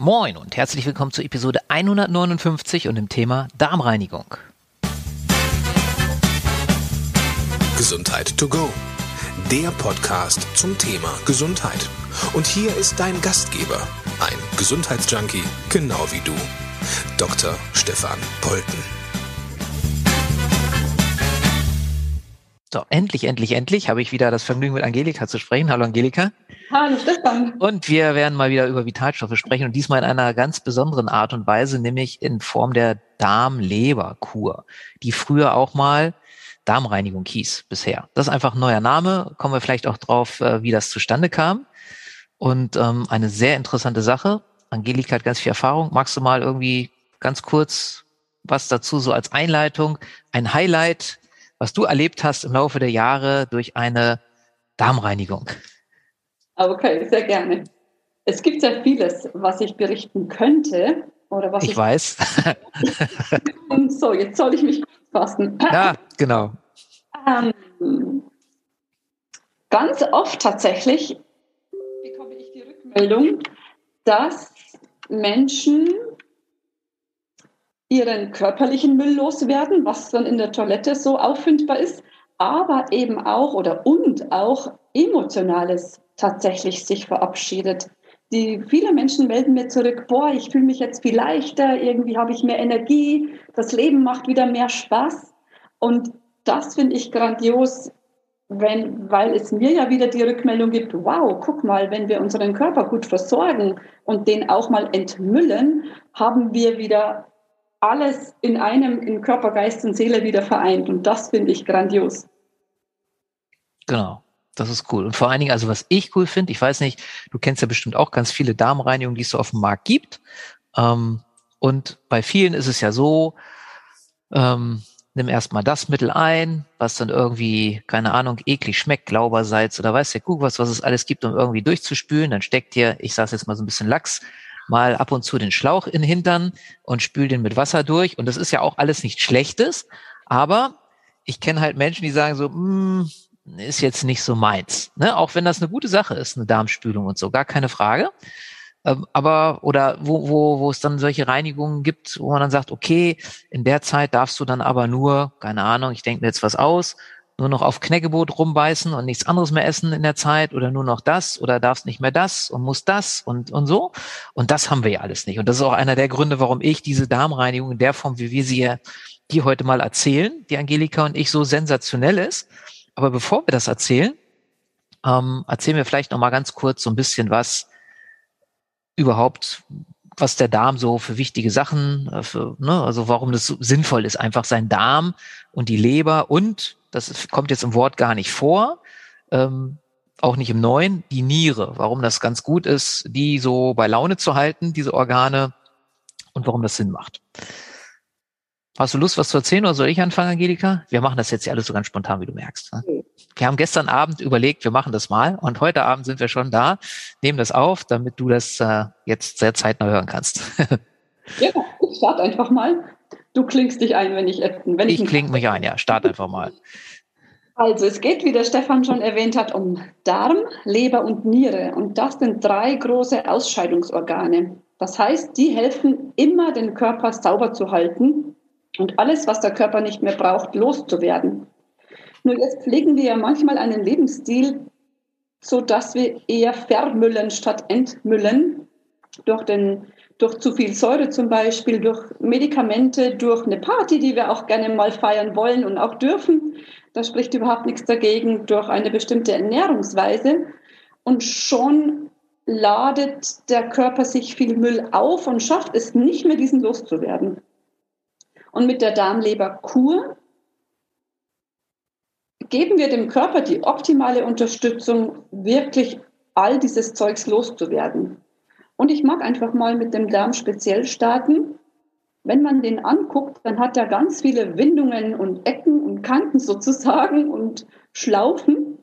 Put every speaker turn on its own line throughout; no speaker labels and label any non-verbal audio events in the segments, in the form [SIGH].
Moin und herzlich willkommen zur Episode 159 und dem Thema Darmreinigung.
Gesundheit to go. Der Podcast zum Thema Gesundheit. Und hier ist dein Gastgeber, ein Gesundheitsjunkie, genau wie du, Dr. Stefan Polten.
So, endlich, endlich, endlich habe ich wieder das Vergnügen mit Angelika zu sprechen. Hallo Angelika.
Hallo Stefan.
Und wir werden mal wieder über Vitalstoffe sprechen und diesmal in einer ganz besonderen Art und Weise, nämlich in Form der Darmleberkur, die früher auch mal Darmreinigung hieß bisher. Das ist einfach ein neuer Name. Kommen wir vielleicht auch drauf, äh, wie das zustande kam. Und ähm, eine sehr interessante Sache. Angelika hat ganz viel Erfahrung. Magst du mal irgendwie ganz kurz was dazu so als Einleitung, ein Highlight, was du erlebt hast im Laufe der Jahre durch eine Darmreinigung?
Okay, sehr gerne. Es gibt sehr vieles, was ich berichten könnte oder was
ich, ich weiß. [LAUGHS]
so, jetzt soll ich mich fassen.
Ja, genau.
Ähm, ganz oft tatsächlich bekomme ich die Rückmeldung, dass Menschen ihren körperlichen Müll loswerden, was dann in der Toilette so auffindbar ist, aber eben auch oder und auch emotionales tatsächlich sich verabschiedet. Die, viele Menschen melden mir zurück, boah, ich fühle mich jetzt viel leichter, irgendwie habe ich mehr Energie, das Leben macht wieder mehr Spaß. Und das finde ich grandios, wenn, weil es mir ja wieder die Rückmeldung gibt, wow, guck mal, wenn wir unseren Körper gut versorgen und den auch mal entmüllen, haben wir wieder alles in einem, in Körper, Geist und Seele wieder vereint. Und das finde ich grandios.
Genau. Das ist cool. Und vor allen Dingen, also was ich cool finde, ich weiß nicht, du kennst ja bestimmt auch ganz viele Darmreinigungen, die es so auf dem Markt gibt. Ähm, und bei vielen ist es ja so, ähm, nimm erstmal das Mittel ein, was dann irgendwie, keine Ahnung, eklig schmeckt, Glaubersalz oder weiß der Kuh was, was es alles gibt, um irgendwie durchzuspülen. Dann steckt dir, ich sage jetzt mal so ein bisschen Lachs, mal ab und zu den Schlauch in den Hintern und spül den mit Wasser durch. Und das ist ja auch alles nichts Schlechtes. Aber ich kenne halt Menschen, die sagen so, mm, ist jetzt nicht so meins. Ne? Auch wenn das eine gute Sache ist, eine Darmspülung und so, gar keine Frage. Ähm, aber, oder wo, wo, wo es dann solche Reinigungen gibt, wo man dann sagt, okay, in der Zeit darfst du dann aber nur, keine Ahnung, ich denke mir jetzt was aus, nur noch auf Knäckebrot rumbeißen und nichts anderes mehr essen in der Zeit oder nur noch das oder darfst nicht mehr das und musst das und, und so. Und das haben wir ja alles nicht. Und das ist auch einer der Gründe, warum ich diese Darmreinigung in der Form, wie wir sie hier, hier heute mal erzählen, die Angelika und ich, so sensationell ist. Aber bevor wir das erzählen, ähm, erzählen wir vielleicht noch mal ganz kurz so ein bisschen was überhaupt, was der Darm so für wichtige Sachen, äh, für, ne, also warum das so sinnvoll ist, einfach sein Darm und die Leber und das kommt jetzt im Wort gar nicht vor, ähm, auch nicht im Neuen, die Niere, warum das ganz gut ist, die so bei Laune zu halten, diese Organe und warum das Sinn macht. Hast du Lust, was zu erzählen oder soll ich anfangen, Angelika? Wir machen das jetzt ja alles so ganz spontan, wie du merkst. Ne? Wir haben gestern Abend überlegt, wir machen das mal und heute Abend sind wir schon da, nehmen das auf, damit du das äh, jetzt sehr zeitnah hören kannst. [LAUGHS]
ja, ich starte einfach mal. Du klingst dich ein, wenn ich wenn
ich. Ich klinge mich ein, ja. Start einfach mal.
Also es geht, wie der Stefan schon erwähnt hat, um Darm, Leber und Niere. Und das sind drei große Ausscheidungsorgane. Das heißt, die helfen immer, den Körper sauber zu halten und alles, was der Körper nicht mehr braucht, loszuwerden. Nur jetzt pflegen wir ja manchmal einen Lebensstil, so dass wir eher vermüllen statt entmüllen durch den durch zu viel Säure zum Beispiel, durch Medikamente, durch eine Party, die wir auch gerne mal feiern wollen und auch dürfen. Da spricht überhaupt nichts dagegen, durch eine bestimmte Ernährungsweise. Und schon ladet der Körper sich viel Müll auf und schafft es nicht mehr, diesen loszuwerden. Und mit der Darmleberkur geben wir dem Körper die optimale Unterstützung, wirklich all dieses Zeugs loszuwerden. Und ich mag einfach mal mit dem Darm speziell starten. Wenn man den anguckt, dann hat er ganz viele Windungen und Ecken und Kanten sozusagen und Schlaufen.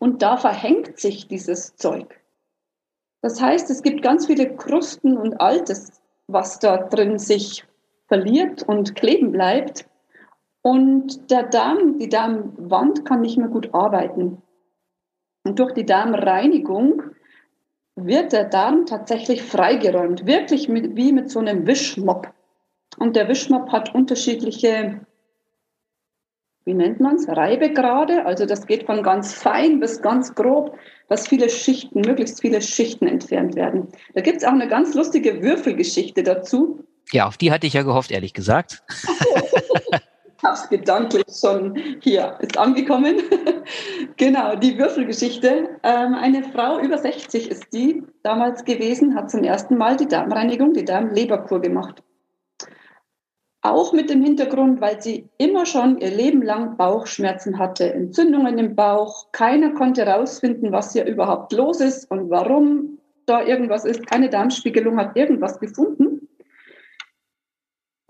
Und da verhängt sich dieses Zeug. Das heißt, es gibt ganz viele Krusten und Altes, was da drin sich verliert und kleben bleibt. Und der Darm, die Darmwand kann nicht mehr gut arbeiten. Und durch die Darmreinigung wird der Darm tatsächlich freigeräumt, wirklich mit, wie mit so einem Wischmopp. Und der Wischmopp hat unterschiedliche, wie nennt man es, Reibegrade. Also das geht von ganz fein bis ganz grob, dass viele Schichten, möglichst viele Schichten entfernt werden. Da gibt es auch eine ganz lustige Würfelgeschichte dazu.
Ja, auf die hatte ich ja gehofft, ehrlich gesagt. [LAUGHS]
ich habe es gedanklich schon hier, ist angekommen. [LAUGHS] genau, die Würfelgeschichte. Ähm, eine Frau über 60 ist die damals gewesen, hat zum ersten Mal die Darmreinigung, die Darmleberkur gemacht. Auch mit dem Hintergrund, weil sie immer schon ihr Leben lang Bauchschmerzen hatte, Entzündungen im Bauch. Keiner konnte herausfinden, was hier überhaupt los ist und warum da irgendwas ist. Keine Darmspiegelung hat irgendwas gefunden.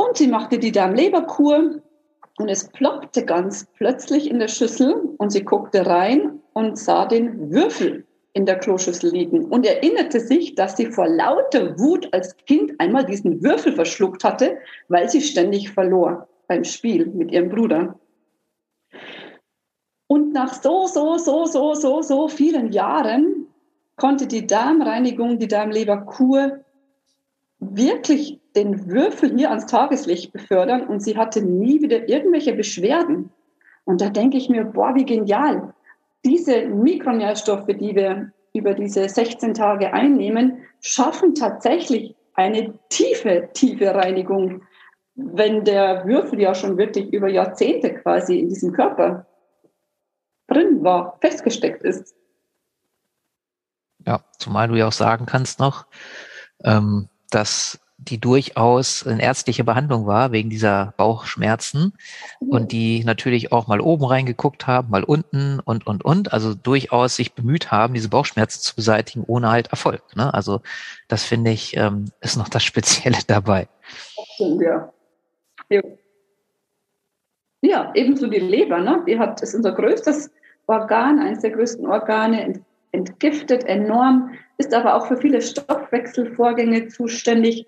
Und sie machte die Darmleberkur und es ploppte ganz plötzlich in der Schüssel und sie guckte rein und sah den Würfel in der Kloschüssel liegen und erinnerte sich, dass sie vor lauter Wut als Kind einmal diesen Würfel verschluckt hatte, weil sie ständig verlor beim Spiel mit ihrem Bruder. Und nach so, so, so, so, so, so vielen Jahren konnte die Darmreinigung, die Darmleberkur wirklich den Würfel hier ans Tageslicht befördern und sie hatte nie wieder irgendwelche Beschwerden. Und da denke ich mir, boah, wie genial. Diese Mikronährstoffe, die wir über diese 16 Tage einnehmen, schaffen tatsächlich eine tiefe, tiefe Reinigung, wenn der Würfel ja schon wirklich über Jahrzehnte quasi in diesem Körper drin war, festgesteckt ist.
Ja, zumal du ja auch sagen kannst noch, ähm, dass die durchaus eine ärztliche Behandlung war wegen dieser Bauchschmerzen mhm. und die natürlich auch mal oben reingeguckt haben, mal unten und, und, und, also durchaus sich bemüht haben, diese Bauchschmerzen zu beseitigen, ohne halt Erfolg. Ne? Also das finde ich, ähm, ist noch das Spezielle [LAUGHS] dabei.
Ja. ja, ebenso die Leber, ne? die hat, ist unser größtes Organ, eines der größten Organe, entgiftet enorm, ist aber auch für viele Stoffwechselvorgänge zuständig.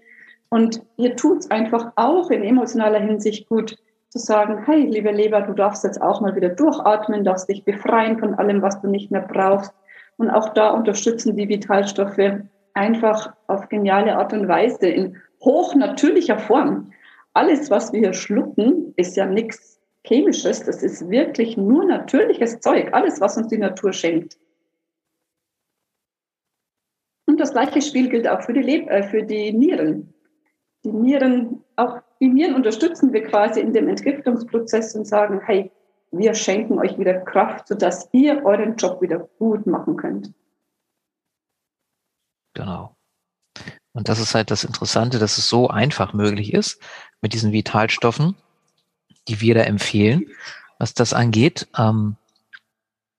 Und hier tut es einfach auch in emotionaler Hinsicht gut zu sagen, hey, liebe Leber, du darfst jetzt auch mal wieder durchatmen, darfst dich befreien von allem, was du nicht mehr brauchst. Und auch da unterstützen die Vitalstoffe einfach auf geniale Art und Weise in hochnatürlicher Form. Alles, was wir hier schlucken, ist ja nichts Chemisches. Das ist wirklich nur natürliches Zeug. Alles, was uns die Natur schenkt. Und das gleiche Spiel gilt auch für die, Leb äh, für die Nieren. Die Nieren, auch die Nieren unterstützen wir quasi in dem Entgiftungsprozess und sagen, hey, wir schenken euch wieder Kraft, sodass ihr euren Job wieder gut machen könnt.
Genau. Und das ist halt das Interessante, dass es so einfach möglich ist mit diesen Vitalstoffen, die wir da empfehlen, was das angeht. Ähm,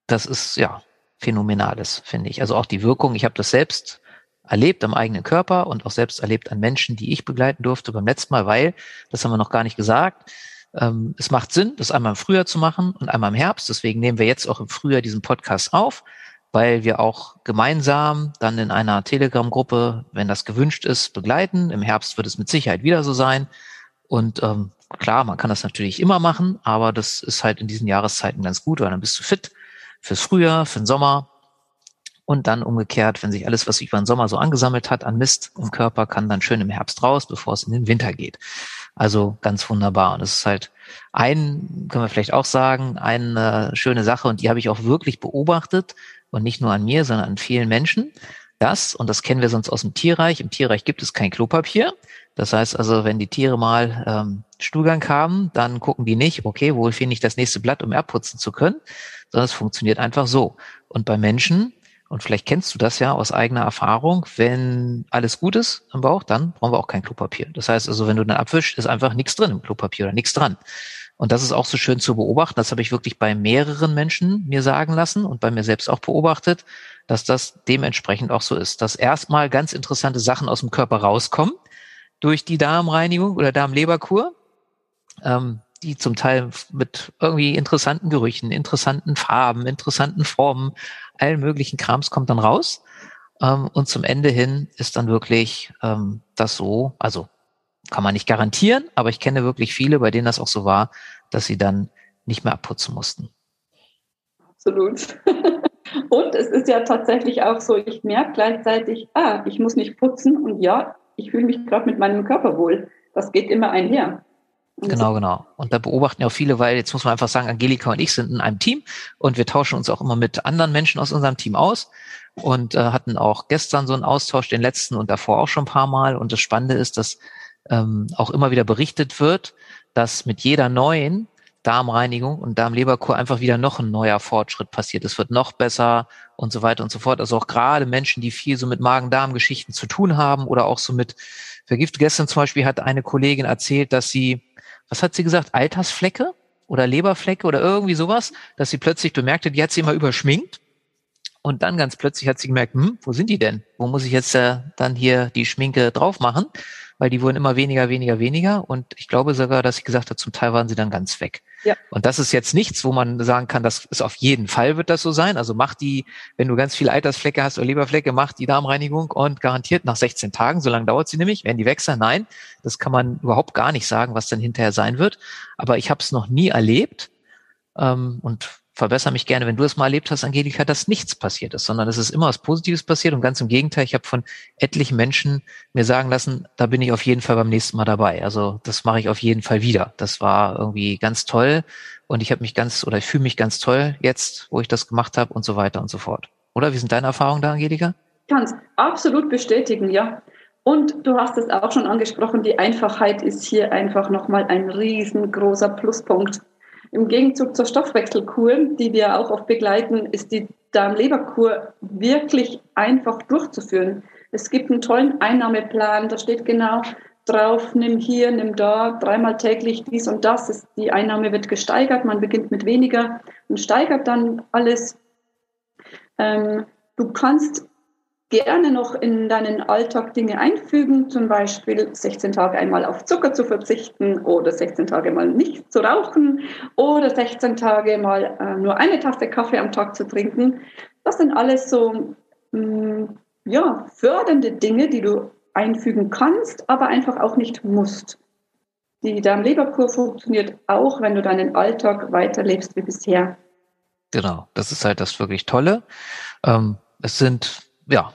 das ist ja phänomenales, finde ich. Also auch die Wirkung. Ich habe das selbst erlebt am eigenen Körper und auch selbst erlebt an Menschen, die ich begleiten durfte beim letzten Mal, weil, das haben wir noch gar nicht gesagt, ähm, es macht Sinn, das einmal im Frühjahr zu machen und einmal im Herbst. Deswegen nehmen wir jetzt auch im Frühjahr diesen Podcast auf, weil wir auch gemeinsam dann in einer Telegram-Gruppe, wenn das gewünscht ist, begleiten. Im Herbst wird es mit Sicherheit wieder so sein. Und ähm, klar, man kann das natürlich immer machen, aber das ist halt in diesen Jahreszeiten ganz gut, weil dann bist du fit fürs Frühjahr, für den Sommer und dann umgekehrt, wenn sich alles, was sich über den Sommer so angesammelt hat an Mist im Körper, kann dann schön im Herbst raus, bevor es in den Winter geht. Also ganz wunderbar. Und es ist halt ein, können wir vielleicht auch sagen, eine schöne Sache und die habe ich auch wirklich beobachtet und nicht nur an mir, sondern an vielen Menschen. Das, und das kennen wir sonst aus dem Tierreich, im Tierreich gibt es kein Klopapier. Das heißt also, wenn die Tiere mal ähm, Stuhlgang haben, dann gucken die nicht, okay, wo finde ich das nächste Blatt, um abputzen zu können, sondern es funktioniert einfach so. Und bei Menschen und vielleicht kennst du das ja aus eigener Erfahrung. Wenn alles gut ist im Bauch, dann brauchen wir auch kein Klopapier. Das heißt also, wenn du dann abwischst, ist einfach nichts drin im Klopapier oder nichts dran. Und das ist auch so schön zu beobachten. Das habe ich wirklich bei mehreren Menschen mir sagen lassen und bei mir selbst auch beobachtet, dass das dementsprechend auch so ist. Dass erstmal ganz interessante Sachen aus dem Körper rauskommen durch die Darmreinigung oder Darmleberkur. Ähm, die zum Teil mit irgendwie interessanten Gerüchen, interessanten Farben, interessanten Formen, allen möglichen Krams kommt dann raus. Ähm, und zum Ende hin ist dann wirklich ähm, das so, also kann man nicht garantieren, aber ich kenne wirklich viele, bei denen das auch so war, dass sie dann nicht mehr abputzen mussten.
Absolut. [LAUGHS] Und es ist ja tatsächlich auch so, ich merke gleichzeitig, ah, ich muss nicht putzen und ja, ich fühle mich gerade mit meinem Körper wohl. Das geht immer einher.
Genau, genau. Und da beobachten ja auch viele, weil jetzt muss man einfach sagen, Angelika und ich sind in einem Team und wir tauschen uns auch immer mit anderen Menschen aus unserem Team aus und äh, hatten auch gestern so einen Austausch, den letzten und davor auch schon ein paar Mal. Und das Spannende ist, dass ähm, auch immer wieder berichtet wird, dass mit jeder neuen Darmreinigung und Darmleberkur einfach wieder noch ein neuer Fortschritt passiert. Es wird noch besser und so weiter und so fort. Also auch gerade Menschen, die viel so mit Magen-Darm-Geschichten zu tun haben oder auch so mit Vergift. Gestern zum Beispiel hat eine Kollegin erzählt, dass sie was hat sie gesagt, Altersflecke oder Leberflecke oder irgendwie sowas, dass sie plötzlich bemerkte, die hat sie immer überschminkt. Und dann ganz plötzlich hat sie gemerkt, hm, wo sind die denn? Wo muss ich jetzt äh, dann hier die Schminke drauf machen? Weil die wurden immer weniger, weniger, weniger. Und ich glaube sogar, dass ich gesagt habe, zum Teil waren sie dann ganz weg. Ja. Und das ist jetzt nichts, wo man sagen kann, das ist auf jeden Fall wird das so sein. Also mach die, wenn du ganz viele Altersflecke hast oder Leberflecke, mach die Darmreinigung und garantiert nach 16 Tagen, so lange dauert sie nämlich, werden die weg sein? Nein, das kann man überhaupt gar nicht sagen, was dann hinterher sein wird. Aber ich habe es noch nie erlebt. Ähm, und verbessere mich gerne, wenn du es mal erlebt hast, Angelika, dass nichts passiert ist, sondern es ist immer was Positives passiert und ganz im Gegenteil, ich habe von etlichen Menschen mir sagen lassen, da bin ich auf jeden Fall beim nächsten Mal dabei. Also das mache ich auf jeden Fall wieder. Das war irgendwie ganz toll und ich habe mich ganz oder ich fühle mich ganz toll jetzt, wo ich das gemacht habe und so weiter und so fort. Oder wie sind deine Erfahrungen da, Angelika?
Ich kann es absolut bestätigen, ja. Und du hast es auch schon angesprochen, die Einfachheit ist hier einfach nochmal ein riesengroßer Pluspunkt. Im Gegenzug zur Stoffwechselkur, die wir auch oft begleiten, ist die Darmleberkur wirklich einfach durchzuführen. Es gibt einen tollen Einnahmeplan, da steht genau drauf, nimm hier, nimm da, dreimal täglich dies und das. Die Einnahme wird gesteigert, man beginnt mit weniger und steigert dann alles. Ähm, du kannst gerne noch in deinen Alltag Dinge einfügen, zum Beispiel 16 Tage einmal auf Zucker zu verzichten oder 16 Tage mal nicht zu rauchen oder 16 Tage mal äh, nur eine Tasse Kaffee am Tag zu trinken. Das sind alles so mh, mm, ja, fördernde Dinge, die du einfügen kannst, aber einfach auch nicht musst. Die Darmleberkur funktioniert auch, wenn du deinen Alltag weiterlebst wie bisher.
Genau, das ist halt das wirklich Tolle. Ähm, es sind ja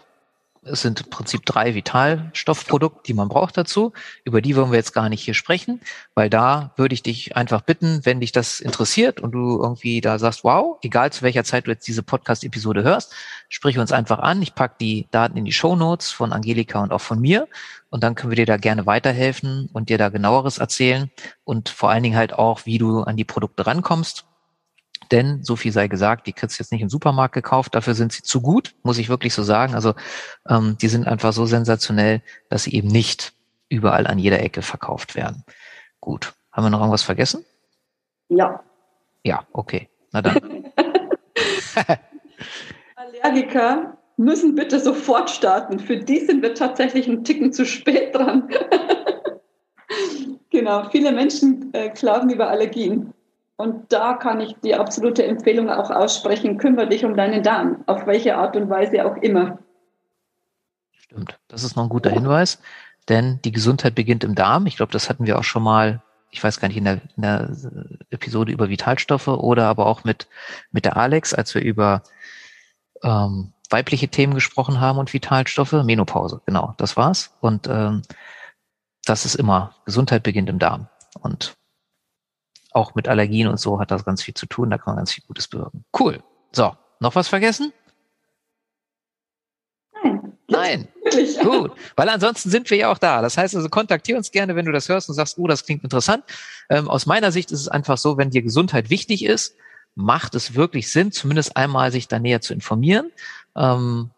es sind im Prinzip drei Vitalstoffprodukte, die man braucht dazu. Über die wollen wir jetzt gar nicht hier sprechen, weil da würde ich dich einfach bitten, wenn dich das interessiert und du irgendwie da sagst, wow, egal zu welcher Zeit du jetzt diese Podcast-Episode hörst, sprich uns einfach an. Ich pack die Daten in die Show Notes von Angelika und auch von mir und dann können wir dir da gerne weiterhelfen und dir da genaueres erzählen und vor allen Dingen halt auch, wie du an die Produkte rankommst denn, so viel sei gesagt, die kriegst du jetzt nicht im Supermarkt gekauft, dafür sind sie zu gut, muss ich wirklich so sagen. Also ähm, die sind einfach so sensationell, dass sie eben nicht überall an jeder Ecke verkauft werden. Gut. Haben wir noch irgendwas vergessen?
Ja.
Ja, okay. Na dann. [LAUGHS] [LAUGHS]
Allergiker müssen bitte sofort starten. Für die sind wir tatsächlich einen Ticken zu spät dran. [LAUGHS] genau, viele Menschen äh, klagen über Allergien. Und da kann ich die absolute Empfehlung auch aussprechen, kümmere dich um deinen Darm, auf welche Art und Weise auch immer.
Stimmt, das ist noch ein guter Hinweis, denn die Gesundheit beginnt im Darm. Ich glaube, das hatten wir auch schon mal, ich weiß gar nicht, in der, in der Episode über Vitalstoffe oder aber auch mit, mit der Alex, als wir über ähm, weibliche Themen gesprochen haben und Vitalstoffe, Menopause, genau, das war's. Und ähm, das ist immer, Gesundheit beginnt im Darm. Und auch mit Allergien und so hat das ganz viel zu tun. Da kann man ganz viel Gutes bewirken. Cool. So, noch was vergessen?
Nein.
Nein. [LAUGHS] Gut. Weil ansonsten sind wir ja auch da. Das heißt also, kontaktier uns gerne, wenn du das hörst und sagst, oh, das klingt interessant. Ähm, aus meiner Sicht ist es einfach so, wenn dir Gesundheit wichtig ist, macht es wirklich Sinn, zumindest einmal sich da näher zu informieren. Ähm,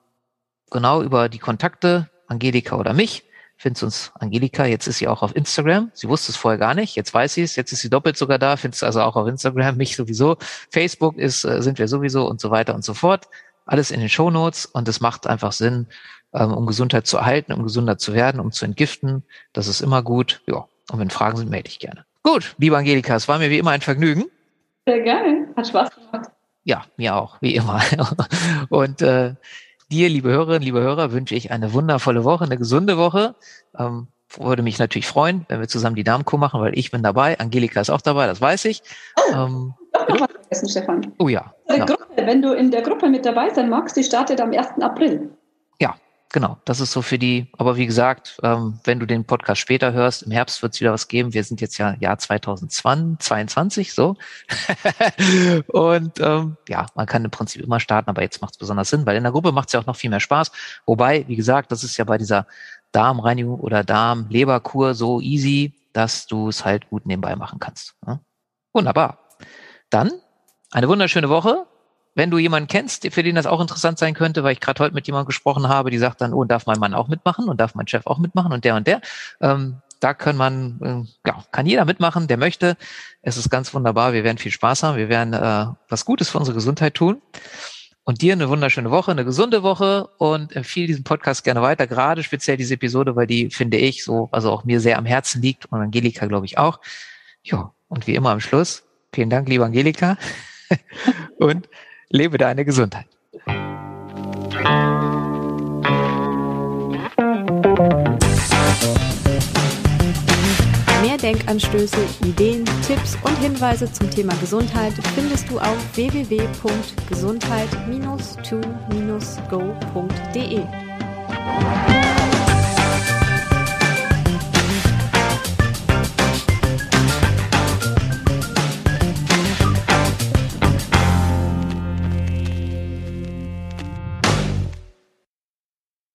genau über die Kontakte, Angelika oder mich findest uns Angelika, jetzt ist sie auch auf Instagram. Sie wusste es vorher gar nicht, jetzt weiß sie es, jetzt ist sie doppelt sogar da, findest du also auch auf Instagram, [LAUGHS] mich sowieso. Facebook ist, äh, sind wir sowieso und so weiter und so fort. Alles in den Show Notes und es macht einfach Sinn, ähm, um Gesundheit zu erhalten, um gesunder zu werden, um zu entgiften. Das ist immer gut. Ja. Und wenn Fragen sind, melde ich gerne. Gut, liebe Angelika, es war mir wie immer ein Vergnügen.
Sehr gerne. Hat Spaß gemacht.
Ja, mir auch, wie immer. [LAUGHS] Und äh, dir, liebe Hörerinnen, liebe Hörer, wünsche ich eine wundervolle Woche, eine gesunde Woche. Ähm, würde mich natürlich freuen, wenn wir zusammen die Darmkur machen, weil ich bin dabei. Angelika ist auch dabei, das weiß ich.
Oh, ähm, noch was vergessen, Stefan.
Oh ja. Ja.
Gruppe, wenn du in der Gruppe mit dabei sein magst, die startet am 1. April.
Genau. Das ist so für die, aber wie gesagt, ähm, wenn du den Podcast später hörst, im Herbst wird es wieder was geben. Wir sind jetzt ja Jahr 2022, so. [LAUGHS] und ähm, ja, man kann im Prinzip immer starten, aber jetzt macht es besonders Sinn, weil in der Gruppe macht es ja auch noch viel mehr Spaß. Wobei, wie gesagt, das ist ja bei dieser Darmreinigung oder Darm-Leberkur so easy, dass du es halt gut nebenbei machen kannst. Ja? Wunderbar. Dann eine wunderschöne Woche. Wenn du jemanden kennst, für den das auch interessant sein könnte, weil ich gerade heute mit jemandem gesprochen habe, die sagt dann, oh, darf mein Mann auch mitmachen und darf mein Chef auch mitmachen und der und der. Ähm, da kann man, äh, ja, kann jeder mitmachen, der möchte. Es ist ganz wunderbar. Wir werden viel Spaß haben. Wir werden äh, was Gutes für unsere Gesundheit tun. Und dir eine wunderschöne Woche, eine gesunde Woche und empfehle diesen Podcast gerne weiter, gerade speziell diese Episode, weil die finde ich so, also auch mir sehr am Herzen liegt und Angelika glaube ich auch. Ja, und wie immer am Schluss, vielen Dank, liebe Angelika [LAUGHS] und lebe deine Gesundheit.
Mehr Denkanstöße, Ideen, Tipps und Hinweise zum Thema Gesundheit findest du auf www.gesundheit-to-go.de.